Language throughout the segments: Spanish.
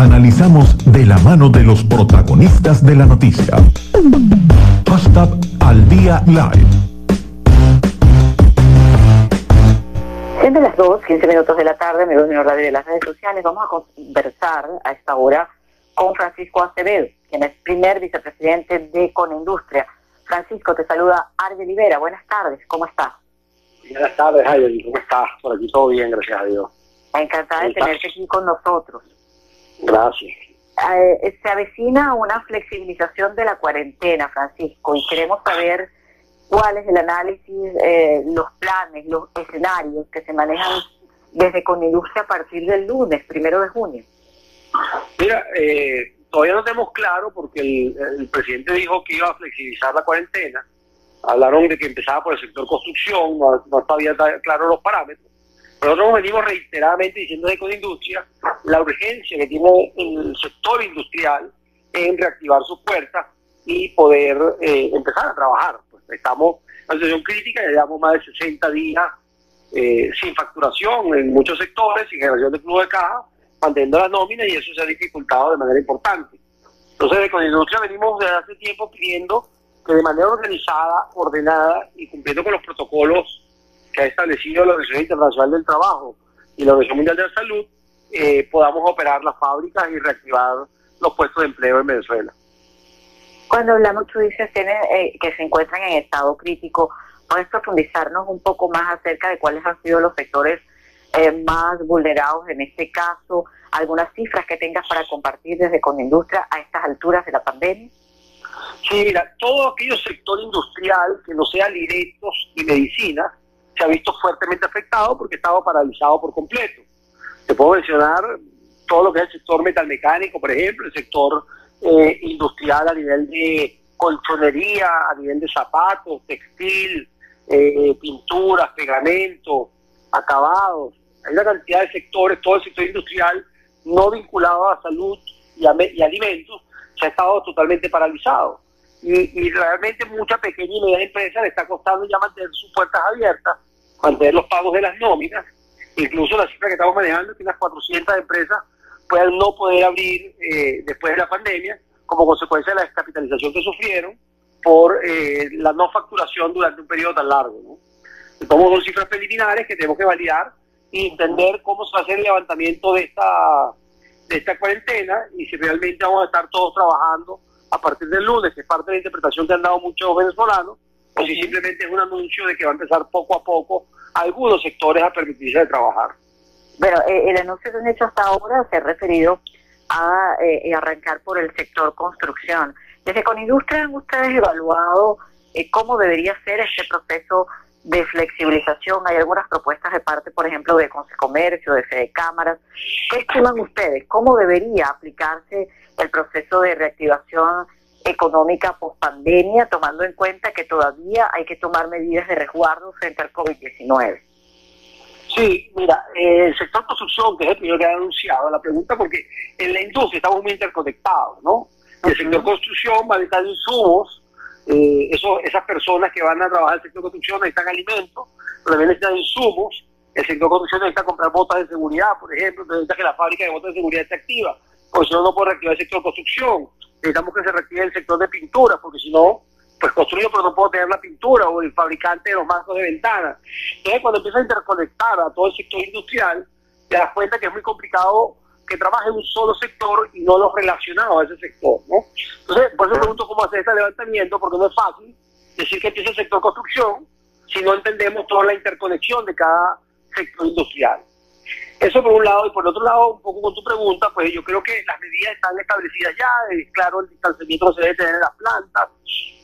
Analizamos de la mano de los protagonistas de la noticia. Hashtag al día live. Siendo las 2, 15 minutos de la tarde, me voy a radio de las redes sociales. Vamos a conversar a esta hora con Francisco Acevedo, quien es primer vicepresidente de Conindustria. Francisco, te saluda Arde Rivera. Buenas tardes, ¿cómo estás? Buenas tardes, Javier. ¿Cómo estás? Por aquí todo bien, gracias a Dios. Encantada de tenerte aquí con nosotros. Gracias. Eh, se avecina una flexibilización de la cuarentena, Francisco, y queremos saber cuál es el análisis, eh, los planes, los escenarios que se manejan desde Conindustria a partir del lunes, primero de junio. Mira, eh, todavía no tenemos claro porque el, presidente dijo que iba a flexibilizar la cuarentena. Hablaron de que empezaba por el sector construcción, no, no todavía claro los parámetros. Nosotros venimos reiteradamente diciendo de Conindustria la urgencia que tiene el sector industrial en reactivar sus puertas y poder eh, empezar a trabajar. Pues estamos en situación crítica, ya llevamos más de 60 días eh, sin facturación en muchos sectores, sin generación de flujo de caja, manteniendo las nóminas y eso se ha dificultado de manera importante. Entonces, de Conindustria venimos desde hace tiempo pidiendo que de manera organizada, ordenada y cumpliendo con los protocolos que ha establecido la Organización Internacional del Trabajo y la Organización Mundial de la Salud, eh, podamos operar las fábricas y reactivar los puestos de empleo en Venezuela. Cuando hablamos, tú dices eh, que se encuentran en estado crítico, ¿puedes profundizarnos un poco más acerca de cuáles han sido los sectores eh, más vulnerados en este caso? ¿Algunas cifras que tengas para compartir desde Conindustria a estas alturas de la pandemia? Sí, mira, todo aquello sector industrial que no sea directos y medicina se ha visto fuertemente afectado porque estaba paralizado por completo. Te puedo mencionar todo lo que es el sector metalmecánico, por ejemplo, el sector eh, industrial a nivel de colchonería, a nivel de zapatos, textil, eh, pinturas, pegamento, acabados. Hay una cantidad de sectores, todo el sector industrial no vinculado a salud y, y alimentos, se ha estado totalmente paralizado. Y, y, realmente mucha pequeña y media empresa le está costando ya mantener sus puertas abiertas, mantener los pagos de las nóminas, incluso la cifra que estamos manejando, que unas 400 empresas puedan no poder abrir eh, después de la pandemia como consecuencia de la descapitalización que sufrieron por eh, la no facturación durante un periodo tan largo. ¿no? Somos dos cifras preliminares que tenemos que validar y entender cómo se va a hacer el levantamiento de esta, de esta cuarentena y si realmente vamos a estar todos trabajando a partir del lunes, que es parte de la interpretación que han dado muchos venezolanos, o si simplemente es un anuncio de que va a empezar poco a poco algunos sectores a permitirse de trabajar. Bueno, eh, el anuncio que han hecho hasta ahora se ha referido a eh, arrancar por el sector construcción. Desde Conindustria han ustedes evaluado eh, cómo debería ser este proceso de flexibilización. Hay algunas propuestas de parte, por ejemplo, de Comercio, de Fede Cámaras. ¿Qué estiman ustedes? ¿Cómo debería aplicarse el proceso de reactivación económica post pandemia, tomando en cuenta que todavía hay que tomar medidas de resguardo frente al COVID-19? Sí, mira, eh, el sector construcción, que es el primero que ha anunciado, la pregunta porque en la industria estamos muy interconectados, ¿no? El sector construcción va a necesitar insumos, eh, eso, esas personas que van a trabajar en el sector construcción necesitan alimentos, pero también necesitan insumos, el sector construcción necesita comprar botas de seguridad, por ejemplo, necesita que la fábrica de botas de seguridad esté activa, porque si no, no puede reactivar el sector construcción, necesitamos que se reactive el sector de pintura, porque si no, pues construyo pero no puedo tener la pintura o el fabricante de los marcos de ventanas. Entonces cuando empieza a interconectar a todo el sector industrial, te das cuenta que es muy complicado que trabaje en un solo sector y no los relacionados a ese sector, ¿no? Entonces, por eso pregunto cómo hacer este levantamiento, porque no es fácil decir que empieza el sector construcción si no entendemos toda la interconexión de cada sector industrial. Eso por un lado, y por otro lado, un poco con tu pregunta, pues yo creo que las medidas están establecidas ya, claro, el distanciamiento no se debe tener en las plantas,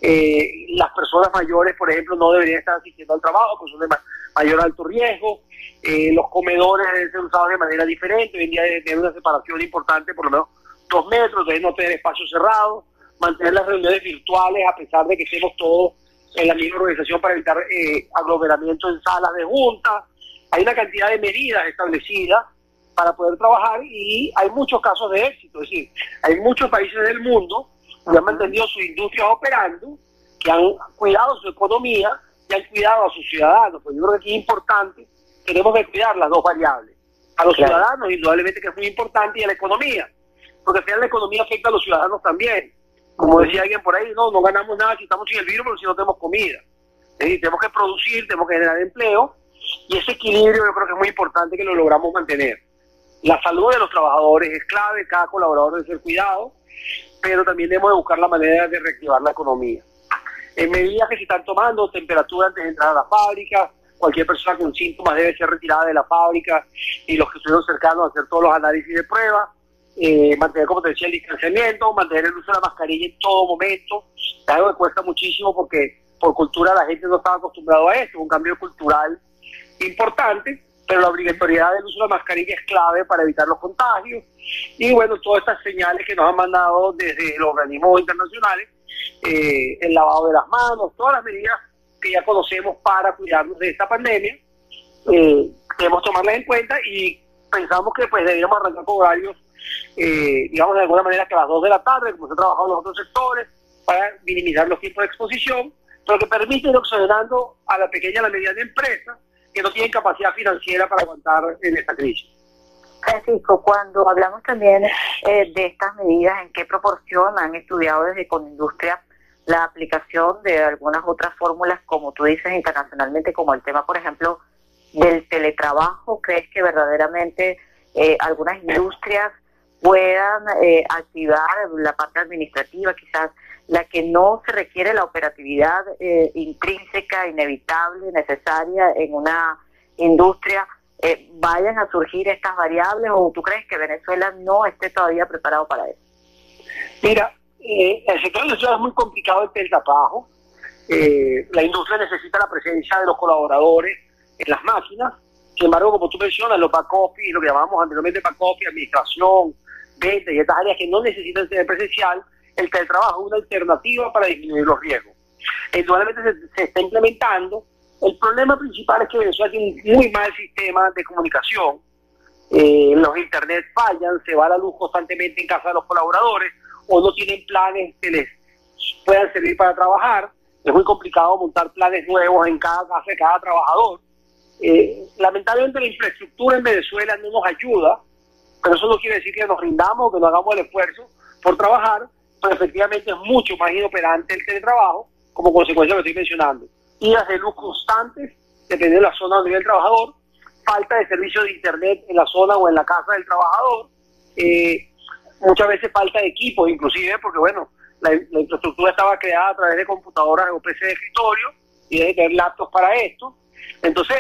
eh, las personas mayores, por ejemplo, no deberían estar asistiendo al trabajo, pues son de mayor alto riesgo, eh, los comedores deben ser usados de manera diferente, hoy en día debe tener una separación importante, por lo menos dos metros, deben no tener espacios cerrados, mantener las reuniones virtuales a pesar de que estemos todos en la misma organización para evitar eh, aglomeramiento en salas de juntas, hay una cantidad de medidas establecidas para poder trabajar y hay muchos casos de éxito. Es decir, hay muchos países del mundo que han mantenido sus industrias operando, que han cuidado su economía y han cuidado a sus ciudadanos. Pues yo creo que aquí es importante, tenemos que cuidar las dos variables. A los ciudadanos, indudablemente que es muy importante, y a la economía. porque al final la economía afecta a los ciudadanos también. Como decía alguien por ahí, no, no ganamos nada si estamos sin el virus, pero si no tenemos comida. Es decir, tenemos que producir, tenemos que generar empleo, y ese equilibrio yo creo que es muy importante que lo logramos mantener. La salud de los trabajadores es clave, cada colaborador debe ser cuidado, pero también debemos de buscar la manera de reactivar la economía. En medidas que se están tomando, temperatura antes de entrar a la fábrica, cualquier persona con síntomas debe ser retirada de la fábrica y los que estuvieron cercanos a hacer todos los análisis de prueba, eh, mantener, como te decía, el distanciamiento, mantener el uso de la mascarilla en todo momento, algo que cuesta muchísimo porque por cultura la gente no estaba acostumbrado a esto, un cambio cultural importante, pero la obligatoriedad del uso de la mascarilla es clave para evitar los contagios. Y bueno, todas estas señales que nos han mandado desde los organismos internacionales, eh, el lavado de las manos, todas las medidas que ya conocemos para cuidarnos de esta pandemia, eh, debemos tomarlas en cuenta y pensamos que pues deberíamos arrancar con horarios, eh, digamos de alguna manera que a las 2 de la tarde, como se ha trabajado en los otros sectores, para minimizar los tiempos de exposición, pero que permite ir a la pequeña y la mediana empresa que no tienen capacidad financiera para aguantar en esta crisis. Francisco, cuando hablamos también eh, de estas medidas, ¿en qué proporción han estudiado desde Conindustria la aplicación de algunas otras fórmulas, como tú dices, internacionalmente, como el tema, por ejemplo, del teletrabajo? ¿Crees que verdaderamente eh, algunas industrias puedan eh, activar la parte administrativa, quizás la que no se requiere la operatividad eh, intrínseca, inevitable, necesaria en una industria, eh, vayan a surgir estas variables o tú crees que Venezuela no esté todavía preparado para eso? Mira, eh, el sector industrial es muy complicado el teletrabajo. Eh, la industria necesita la presencia de los colaboradores en las máquinas. Sin embargo, como tú mencionas, los back office, lo que llamamos anteriormente back administración, y estas áreas que no necesitan ser presencial, el teletrabajo es una alternativa para disminuir los riesgos. Actualmente se, está implementando. El problema principal es que Venezuela tiene un muy mal sistema de comunicación. Eh, los internet fallan, se va la luz constantemente en casa de los colaboradores o no tienen planes que les puedan servir para trabajar. Es muy complicado montar planes nuevos en cada casa de cada trabajador. Eh, lamentablemente la infraestructura en Venezuela no nos ayuda, pero eso no quiere decir que nos rindamos, que no hagamos el esfuerzo por trabajar, pero efectivamente es mucho más inoperante el teletrabajo como consecuencia de lo que estoy mencionando. Idas de luz constantes, dependiendo de la zona donde vive el trabajador, falta de servicio de internet en la zona o en la casa del trabajador, eh, muchas veces falta de equipos inclusive, porque bueno, la, infraestructura estaba creada a través de computadoras o PC de escritorio y de tener laptops para esto. Entonces,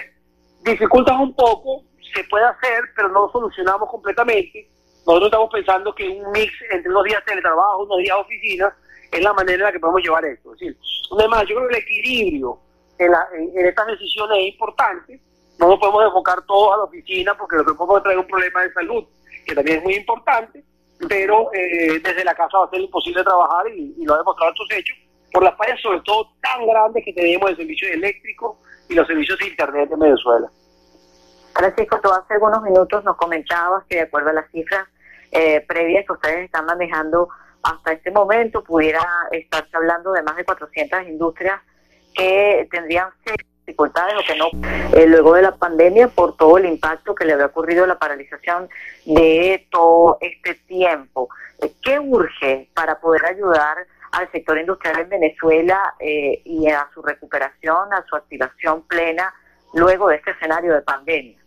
dificultas un poco, se puede hacer, pero no lo solucionamos completamente. Nosotros estamos pensando que un mix entre unos días teletrabajo, unos días oficina, es la manera en la que podemos llevar esto. Es decir, además, yo creo que el equilibrio en, en, estas decisiones es importante. No nos podemos enfocar todos a la oficina porque lo que podemos traer un problema de salud, que también es muy importante, pero eh, desde la casa va a ser imposible trabajar y, lo ha demostrado estos hechos, por las fallas sobre todo tan grandes que tenemos de servicio eléctrico y los servicios de Internet en Venezuela. Francisco, tú hace algunos minutos nos comentabas que de acuerdo a las cifras eh, previas que ustedes están manejando hasta este momento, pudiera estarse hablando de más de 400 industrias que tendrían dificultades o que no, eh, luego de la pandemia, por todo el impacto que le había ocurrido la paralización de todo este tiempo. Eh, ¿Qué urge para poder ayudar al sector industrial en Venezuela y a su recuperación, a su activación plena luego de este escenario de pandemia?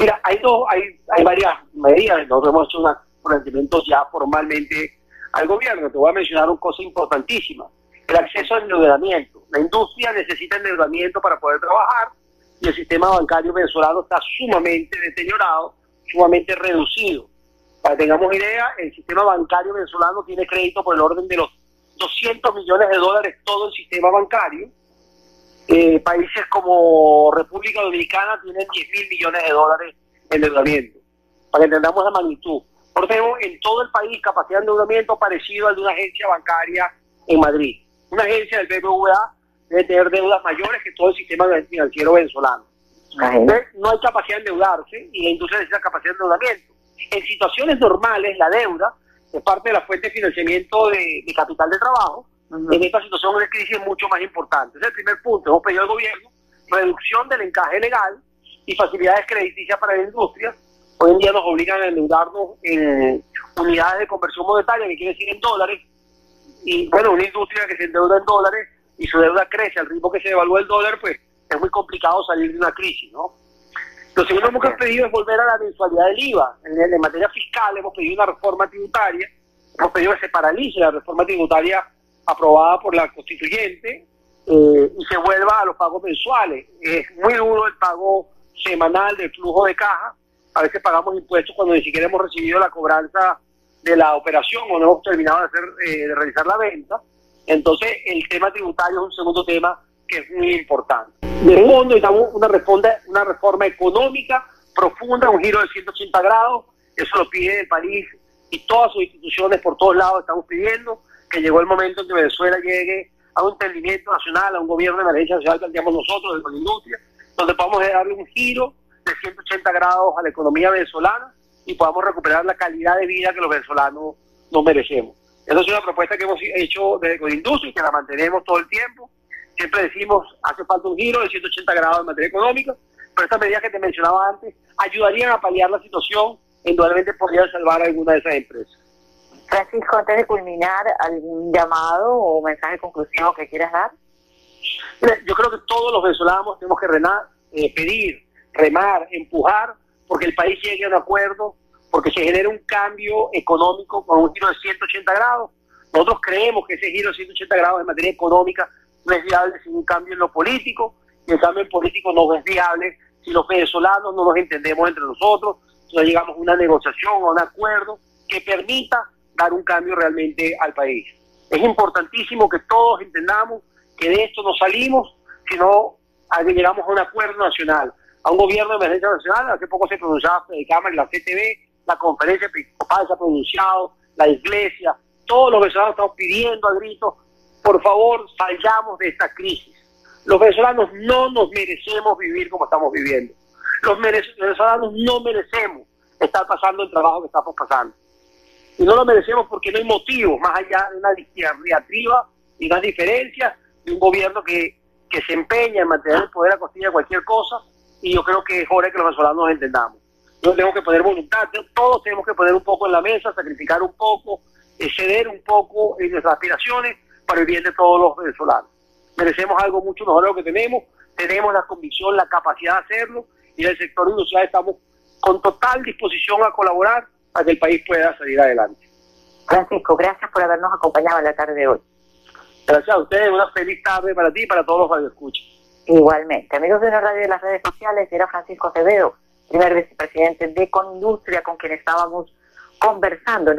Mira, hay, dos, hay, hay varias medidas. Nosotros hemos hecho unos planteamientos ya formalmente al gobierno. Te voy a mencionar una cosa importantísima. El acceso al endeudamiento. La industria necesita endeudamiento para poder trabajar y el sistema bancario venezolano está sumamente deteriorado, sumamente reducido. Para que tengamos idea, el sistema bancario venezolano tiene crédito por el orden de los 200 millones de dólares todo el sistema bancario eh, países como República Dominicana tienen 10 mil millones de dólares en endeudamiento, para que entendamos la magnitud. Por ejemplo, en todo el país capacidad de endeudamiento parecido al de una agencia bancaria en Madrid. Una agencia del BBVA debe tener deudas mayores que todo el sistema financiero venezolano. no hay capacidad de endeudarse y la industria necesita capacidad de endeudamiento. En situaciones normales, la deuda es parte de la fuente de financiamiento de capital de trabajo en esta situación de crisis es mucho más importante. es el primer punto. Hemos pedido al gobierno reducción del encaje legal y facilidades crediticias para la industria. Hoy en día nos obligan a endeudarnos en unidades de conversión monetaria, que quiere decir en dólares, y bueno, una industria que se endeuda en dólares y su deuda crece al ritmo que se devalúa el dólar, pues es muy complicado salir de una crisis, ¿no? Lo segundo que hemos pedido es volver a la mensualidad del IVA. En, materia fiscal hemos pedido una reforma tributaria, hemos pedido que se paralice la reforma tributaria aprobada por la constituyente eh, y se vuelva a los pagos mensuales. Es muy duro el pago semanal del flujo de caja. A veces pagamos impuestos cuando ni siquiera hemos recibido la cobranza de la operación o no hemos terminado de, hacer, eh, de realizar la venta. Entonces, el tema tributario es un segundo tema que es muy importante. De fondo, necesitamos una reforma, una reforma económica profunda, un giro de 180 grados. Eso lo pide el país y todas sus instituciones por todos lados estamos pidiendo que llegó el momento en que Venezuela llegue a un entendimiento nacional, a un gobierno de emergencia social, planteamos nosotros desde la industria, donde podamos darle un giro de 180 grados a la economía venezolana y podamos recuperar la calidad de vida que los venezolanos nos merecemos. Esa es una propuesta que hemos hecho desde industria y que la mantenemos todo el tiempo. Siempre decimos, hace falta un giro de 180 grados en materia económica, pero estas medidas que te mencionaba antes ayudarían a paliar la situación, indudablemente podrían salvar a alguna de esas empresas. Francisco, antes de culminar, ¿algún llamado o mensaje conclusivo que quieras dar? yo creo que todos los venezolanos tenemos que eh, pedir, remar, empujar, porque el país llegue a un acuerdo, porque se genere un cambio económico con un giro de 180 grados. Nosotros creemos que ese giro de 180 grados en materia económica no es viable sin un cambio en lo político, y el cambio en político no es viable si los venezolanos no nos entendemos entre nosotros, si no llegamos a una negociación, a un acuerdo que permita dar un cambio realmente al país. Es importantísimo que todos entendamos que de esto no salimos, sino a que llegamos a un acuerdo nacional, a un gobierno de emergencia nacional. Hace poco se pronunciaba de Cámara y la CTV, la conferencia episcopal se ha pronunciado, la iglesia, todos los venezolanos estamos pidiendo a gritos, por favor, salgamos de esta crisis. Los venezolanos no nos merecemos vivir como estamos viviendo. Los venezolanos no merecemos estar pasando el trabajo que estamos pasando. Y no lo merecemos porque no hay motivos, más allá de una diatriba y una diferencia de un gobierno que, que se empeña en mantener el poder a costilla de cualquier cosa, y yo creo que es hora que los venezolanos nos entendamos. No tenemos que poner voluntad, todos tenemos que poner un poco en la mesa, sacrificar un poco, ceder un poco en nuestras aspiraciones para el bien de todos los venezolanos. Merecemos algo mucho mejor de lo que tenemos, tenemos la convicción, la capacidad de hacerlo, y en el sector industrial estamos con total disposición a colaborar para que el país pueda salir adelante. Francisco, gracias por habernos acompañado en la tarde de hoy. Gracias a ustedes, una feliz tarde para ti y para todos los radioescuchas. Igualmente. Amigos de la radio de las redes sociales, era Francisco Acevedo, primer vicepresidente de Conindustria, con quien estábamos conversando.